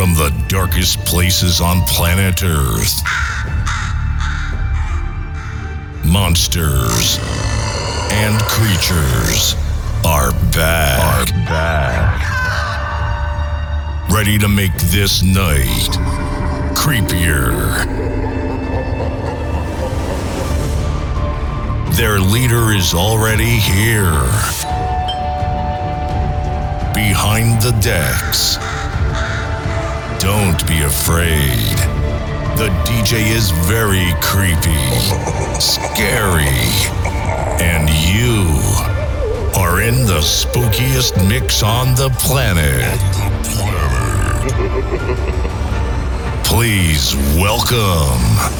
from the darkest places on planet Earth. Monsters and creatures are back. Are back. Ready to make this night creepier. Their leader is already here. Behind the decks. Don't be afraid. The DJ is very creepy, scary, and you are in the spookiest mix on the planet. Please welcome.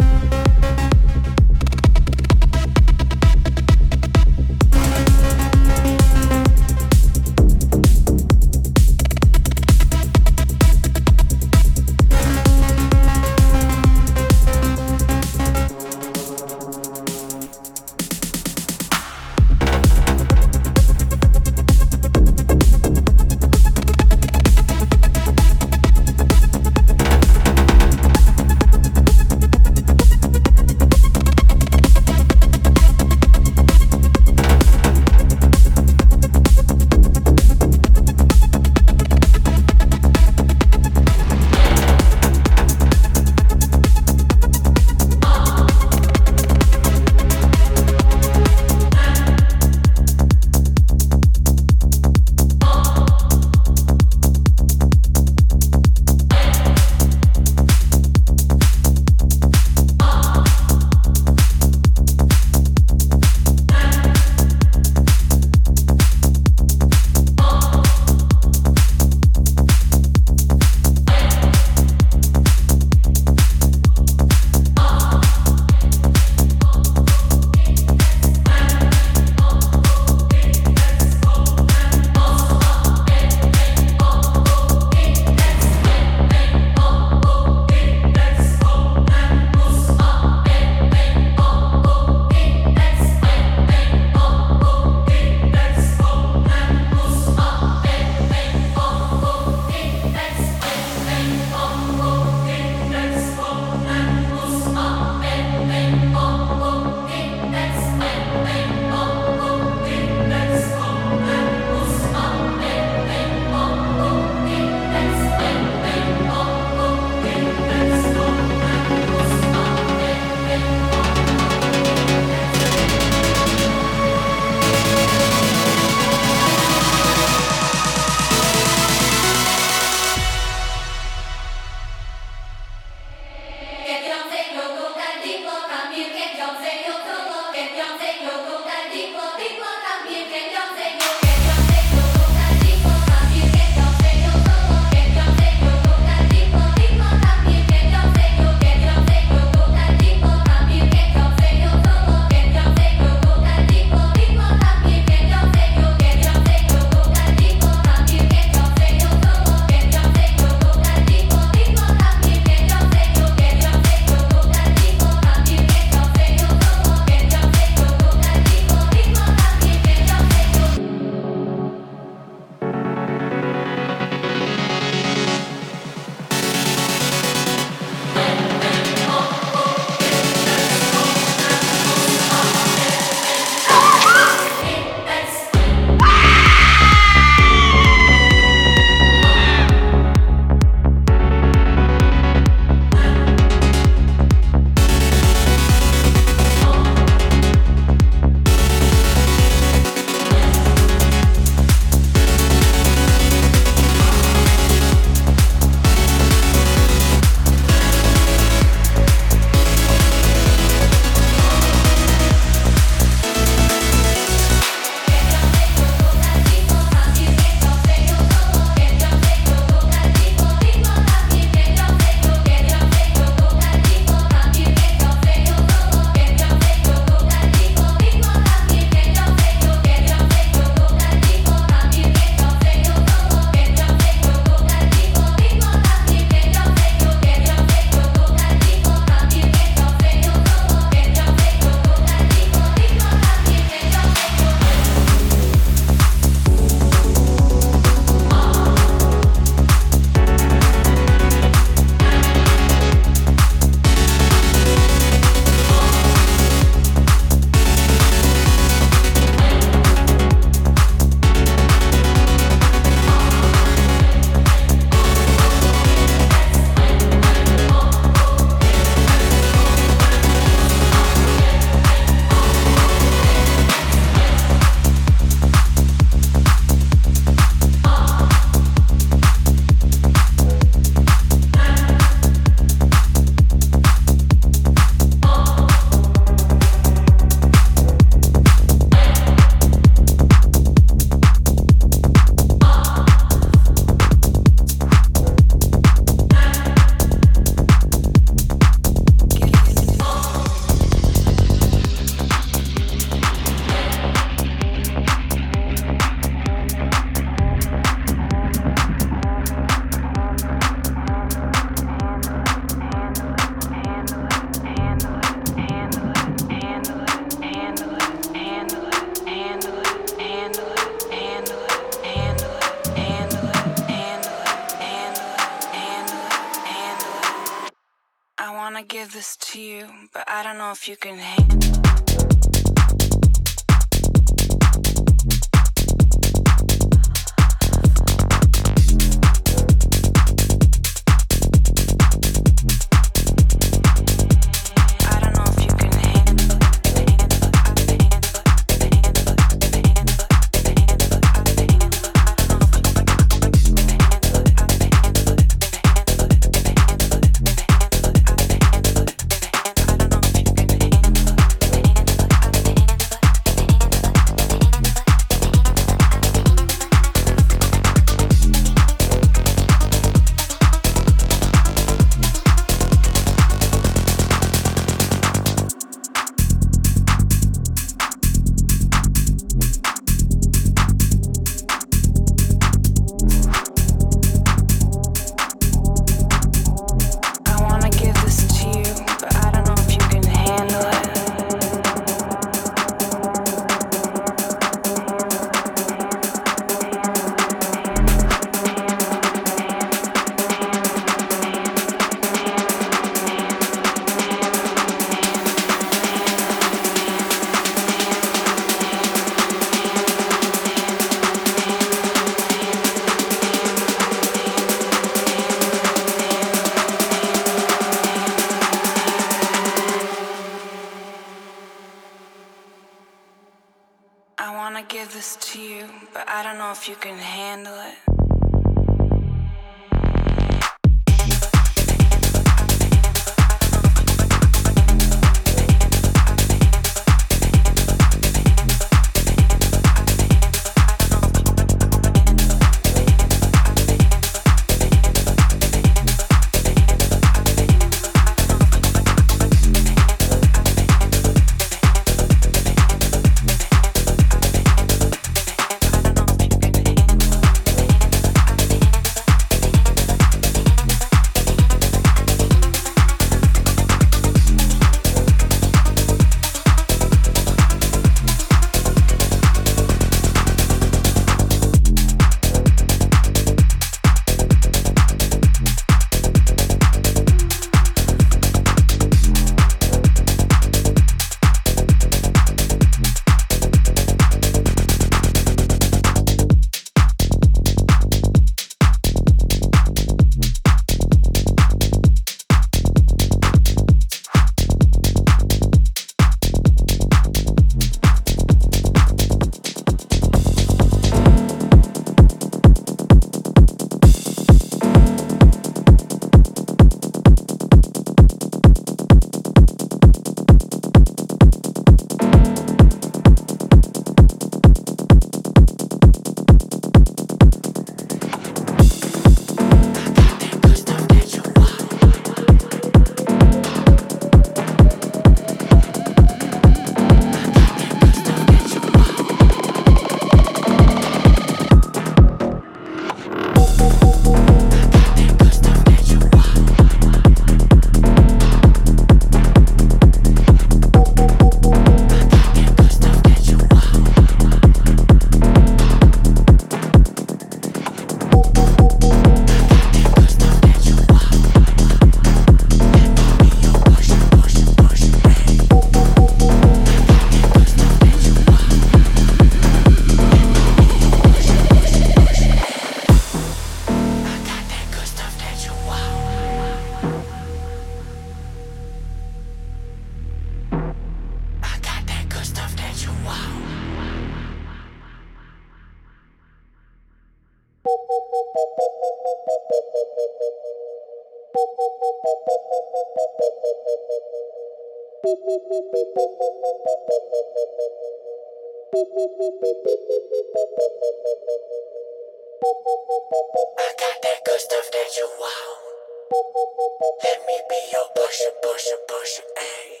Let me be your pusher, pusher, pusher, ayy.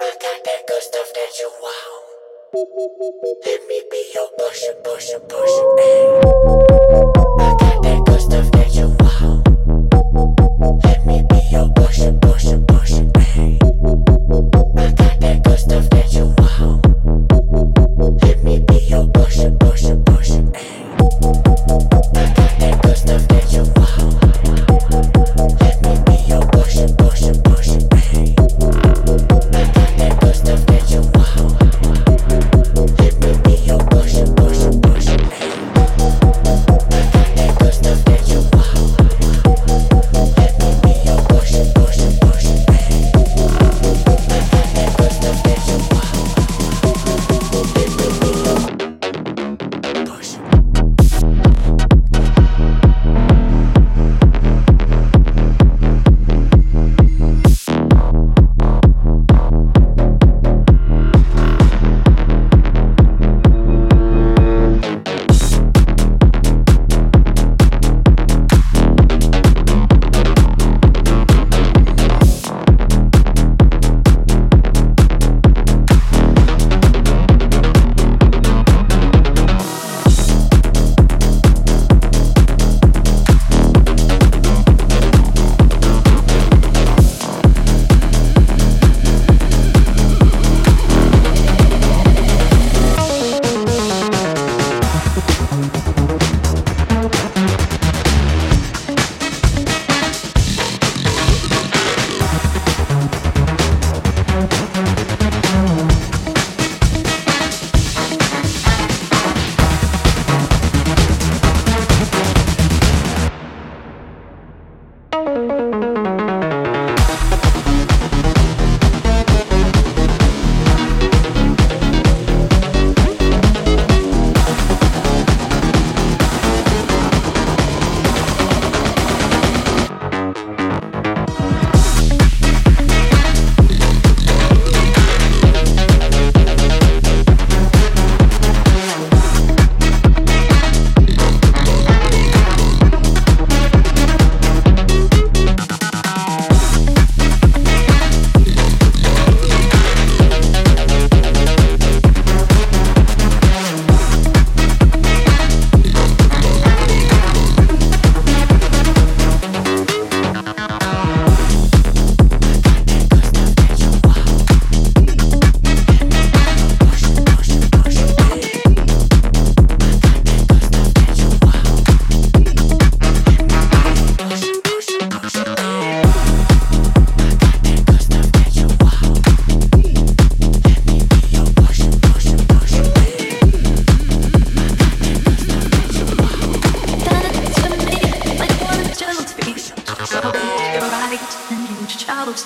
I got that good stuff that you want. Let me be your pusher, pusher, pusher, ayy. I got that good stuff that you want. Let me be your pusher, pusher.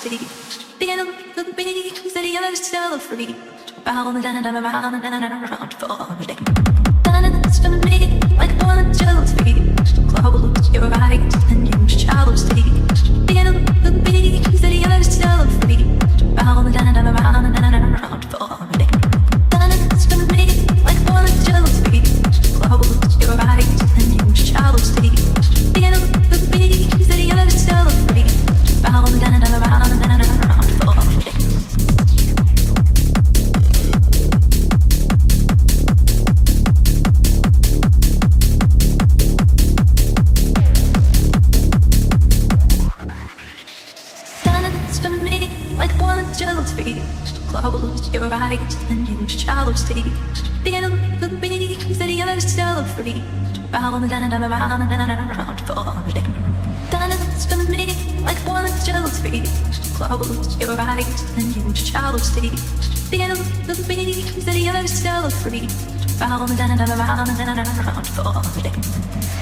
see. Feel the beat, city yourself free. Round and around and around for the day. me. Dance for me like one jealousy. Close your eyes and you shall see. Feel the beat, city yourself free. Round for me. Round and round and around and around for me. Dance for me like one of those feet. Close your eyes and you shall see. Feel the beat that you're so free. Round and round and around and around for me.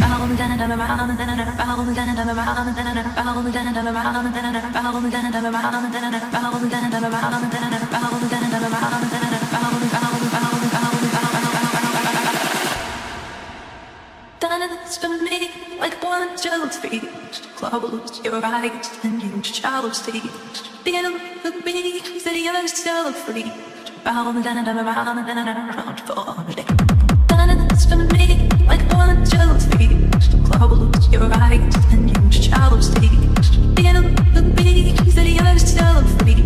Round and round and around and around, round and round and around and around, round and round and around and around, round and round and around and around, round and round and around and around, round and round and around and around. One jellyfish. Close your eyes and use shallow state. Begin with me, of still free. Round and around and around for a day. Dance for me like one jellyfish. Close your eyes and use shallow state. Begin with me, of still free.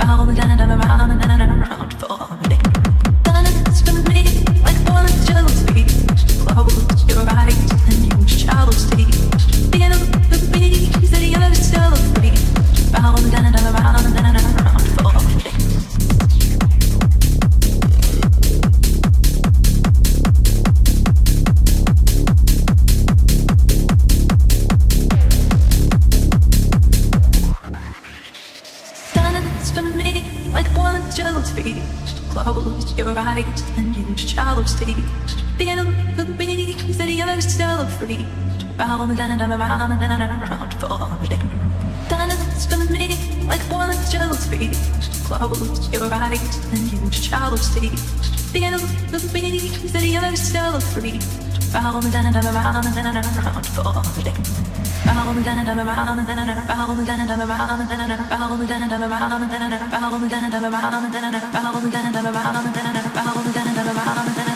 Round and around and around And around and around for day. Dance for me like one jellyfish. Close your eyes and use shallow state. Begin with me, city of still free. Round and around and around for. Round and around and around and around and and around and around and around and around and around and around and around and around and around and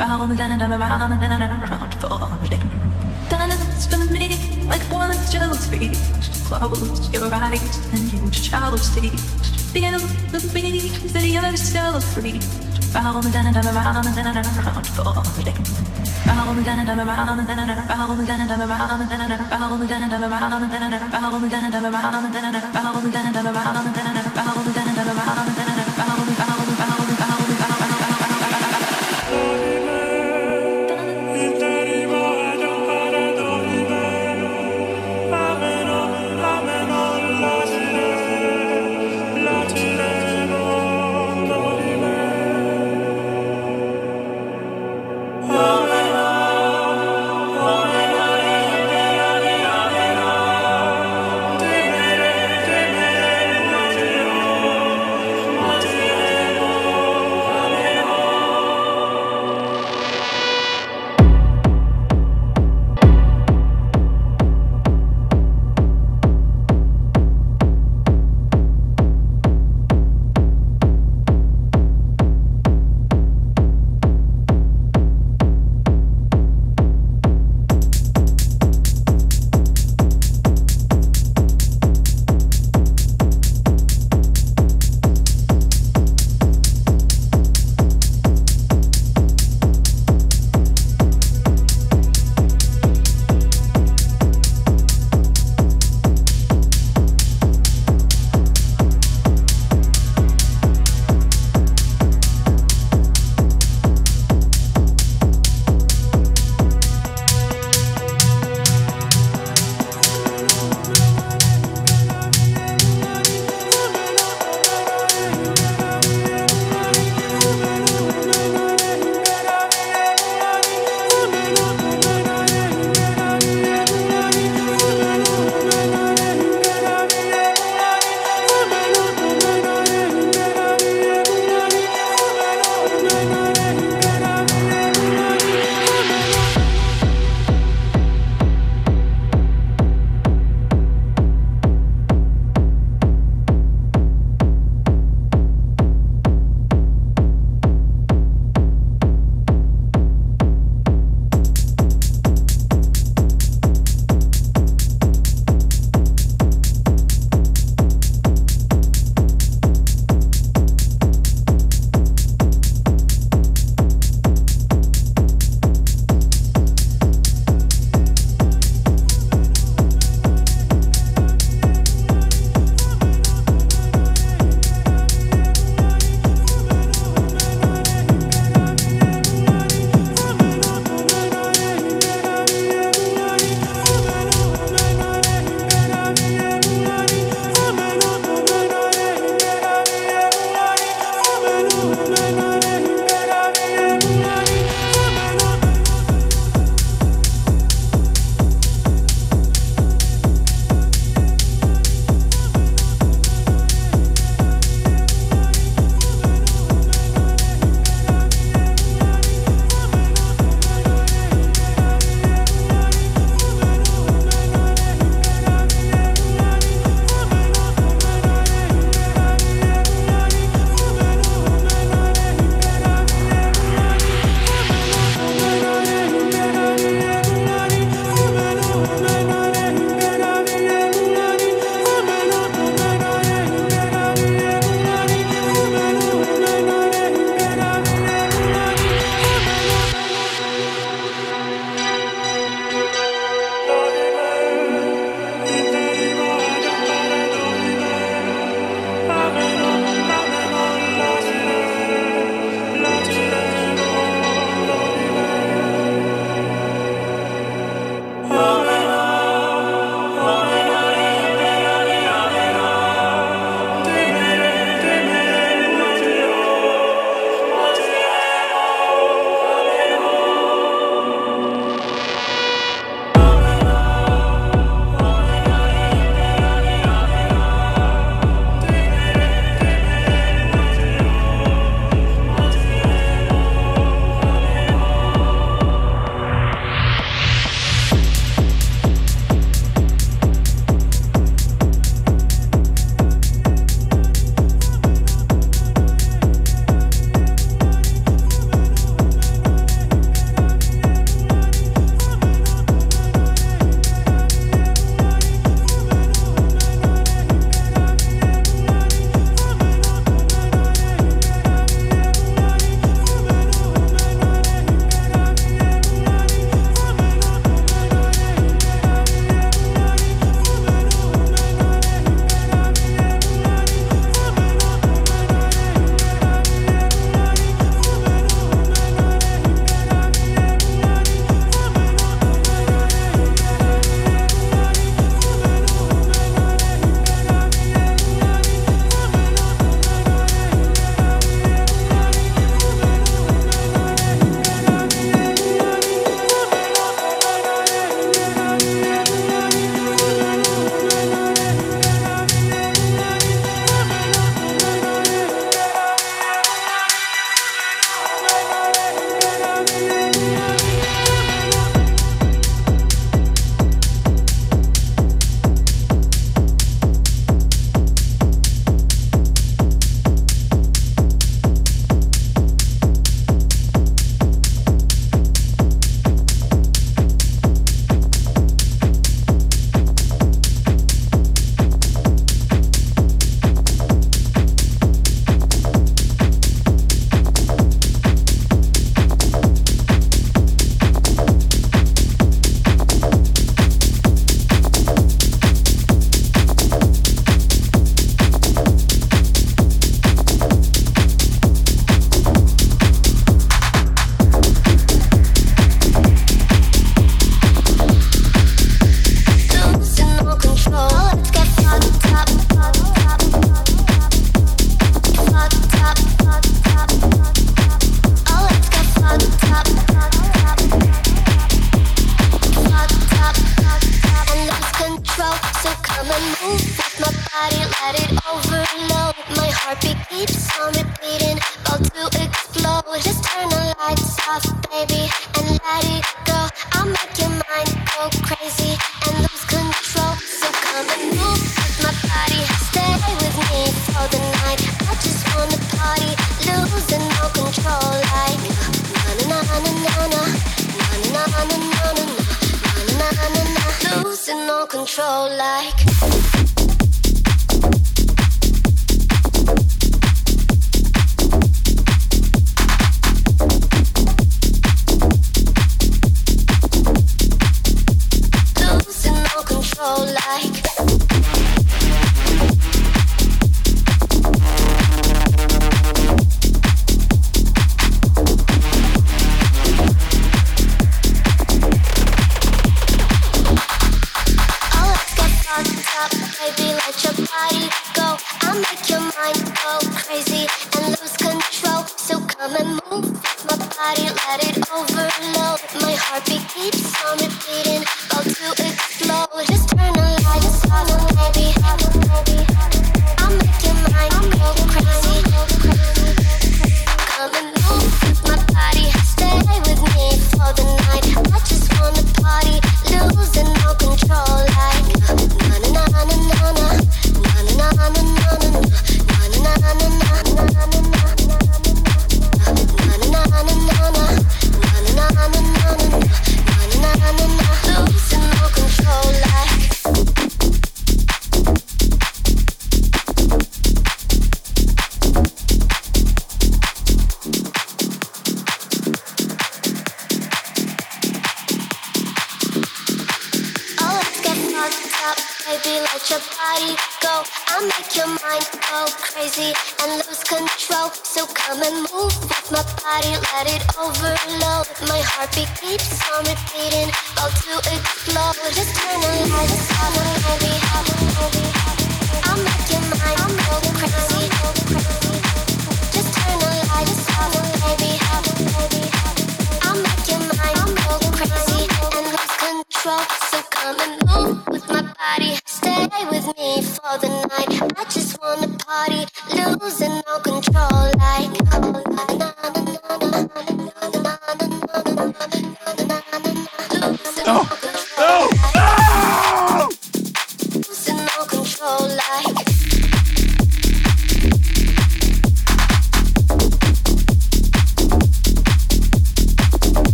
Round and around and around for a day. Dance for me like one jellyfish. Close your eyes and use shallow state. Begin with me, city of still free. Round and around and around day. Round and around and around and around and around and around and around and around and around and around and around and around and around and around and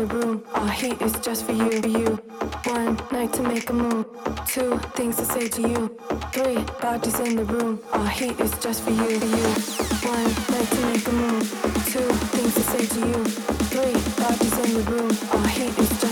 the room. All heat is just for you, for you. One night to make a move. Two things to say to you. Three bodies in the room. All heat is just for you, for you. One night to make a move. Two things to say to you. Three bodies in the room. All heat is just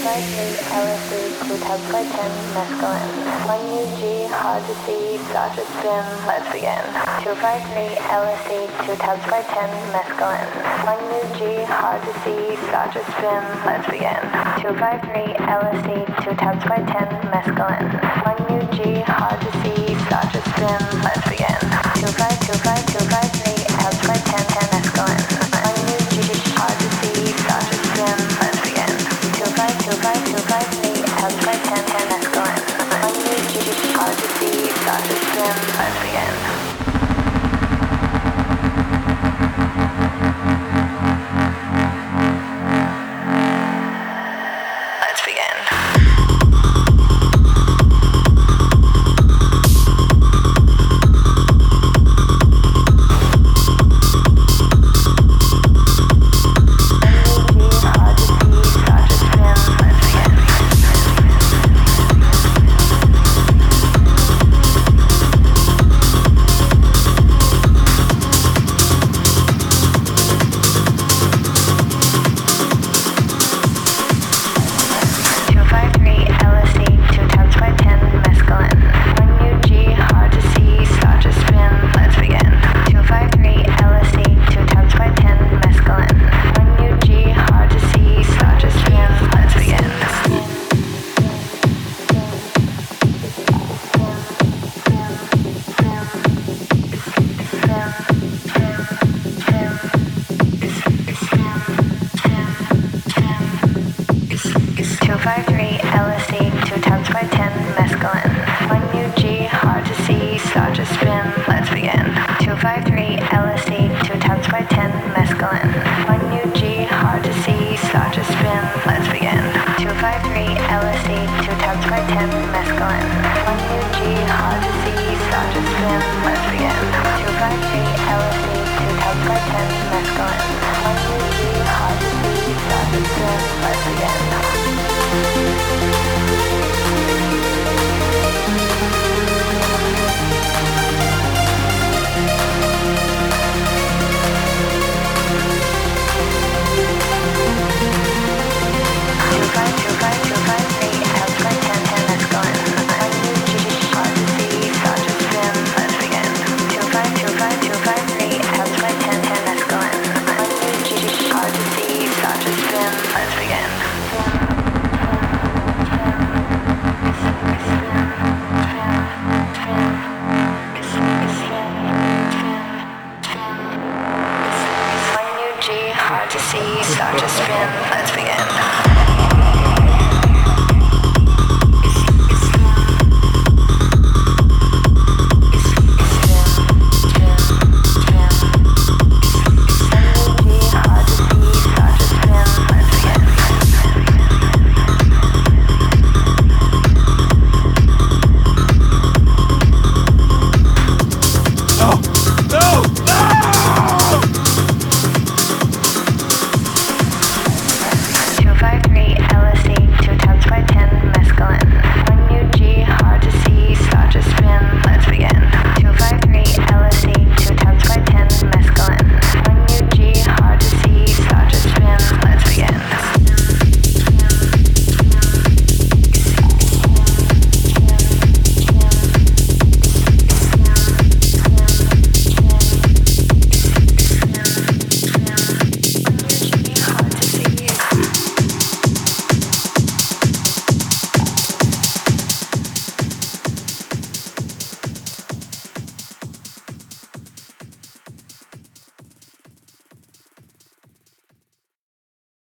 Brightly, LSD, by 10 Mescaline. 1UG, Hardesy, Dodges, Bim, let's begin. 253 To 2 LSD, by 10 Mescaline. 1UG, Hardesy, Dodges, Bim, let's begin. 253 To 2 LSD, by 10 Mescaline. 1UG, Hardesy, Dodges, Bim, let's begin.